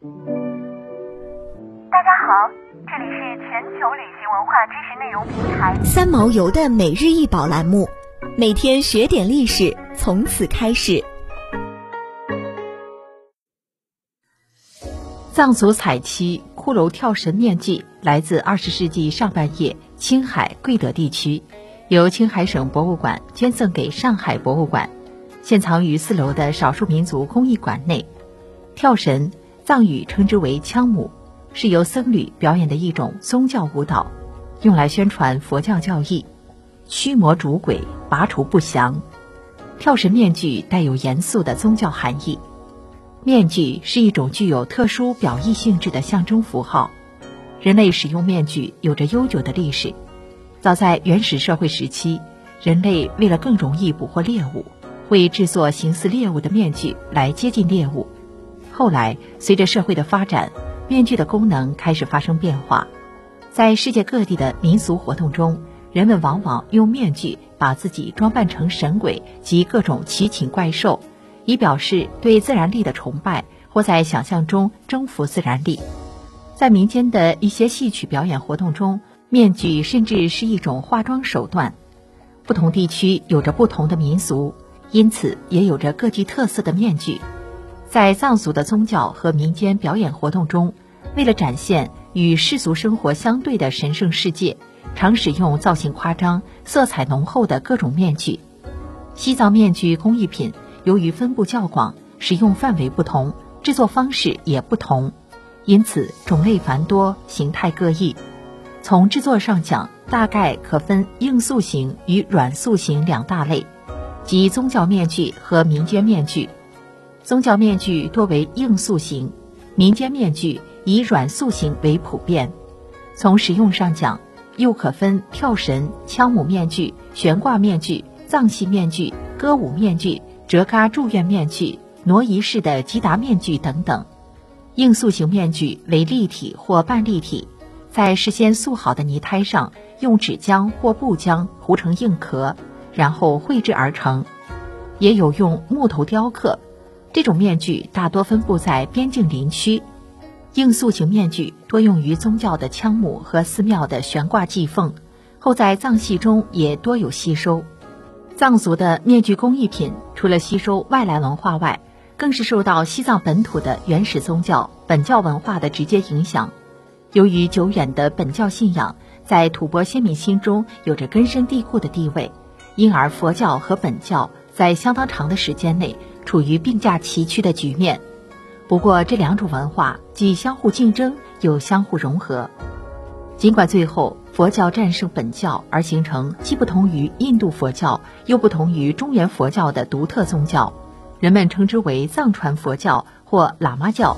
大家好，这里是全球旅行文化知识内容平台三毛游的每日一宝栏目，每天学点历史，从此开始。藏族彩漆骷髅跳神面具来自二十世纪上半叶青海贵德地区，由青海省博物馆捐赠给上海博物馆，现藏于四楼的少数民族工艺馆内。跳神，藏语称之为羌母，是由僧侣表演的一种宗教舞蹈，用来宣传佛教教义，驱魔逐鬼，拔除不祥。跳神面具带有严肃的宗教含义。面具是一种具有特殊表意性质的象征符号。人类使用面具有着悠久的历史。早在原始社会时期，人类为了更容易捕获猎物，会制作形似猎物的面具来接近猎物。后来，随着社会的发展，面具的功能开始发生变化。在世界各地的民俗活动中，人们往往用面具把自己装扮成神鬼及各种奇禽怪兽。以表示对自然力的崇拜，或在想象中征服自然力。在民间的一些戏曲表演活动中，面具甚至是一种化妆手段。不同地区有着不同的民俗，因此也有着各具特色的面具。在藏族的宗教和民间表演活动中，为了展现与世俗生活相对的神圣世界，常使用造型夸张、色彩浓厚的各种面具。西藏面具工艺品。由于分布较广，使用范围不同，制作方式也不同，因此种类繁多，形态各异。从制作上讲，大概可分硬塑形与软塑形两大类，即宗教面具和民间面具。宗教面具多为硬塑形，民间面具以软塑形为普遍。从实用上讲，又可分跳神、枪母面具、悬挂面具、藏戏面具、歌舞面具。折嘎祝愿面具、挪移式的吉达面具等等，硬塑形面具为立体或半立体，在事先塑好的泥胎上用纸浆或布浆糊成硬壳，然后绘制而成。也有用木头雕刻，这种面具大多分布在边境林区。硬塑形面具多用于宗教的枪母和寺庙的悬挂祭奉，后在藏戏中也多有吸收。藏族的面具工艺品，除了吸收外来文化外，更是受到西藏本土的原始宗教本教文化的直接影响。由于久远的本教信仰在吐蕃先民心中有着根深蒂固的地位，因而佛教和本教在相当长的时间内处于并驾齐驱的局面。不过，这两种文化既相互竞争，又相互融合。尽管最后佛教战胜本教，而形成既不同于印度佛教又不同于中原佛教的独特宗教，人们称之为藏传佛教或喇嘛教。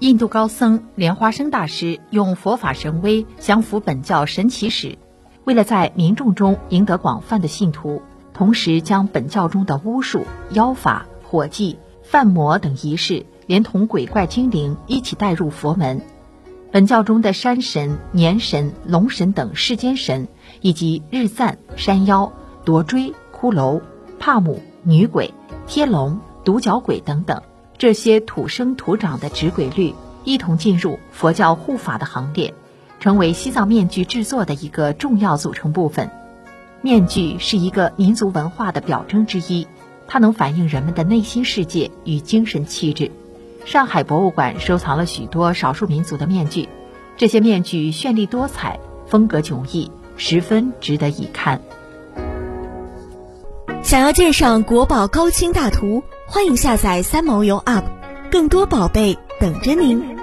印度高僧莲花生大师用佛法神威降服本教神奇史，为了在民众中赢得广泛的信徒，同时将本教中的巫术、妖法、火祭、犯魔等仪式，连同鬼怪精灵一起带入佛门。本教中的山神、年神、龙神等世间神，以及日赞、山妖、夺锥、骷髅、帕姆、女鬼、天龙、独角鬼等等，这些土生土长的纸鬼律，一同进入佛教护法的行列，成为西藏面具制作的一个重要组成部分。面具是一个民族文化的表征之一，它能反映人们的内心世界与精神气质。上海博物馆收藏了许多少数民族的面具，这些面具绚丽多彩，风格迥异，十分值得一看。想要鉴赏国宝高清大图，欢迎下载三毛游 App，更多宝贝等着您。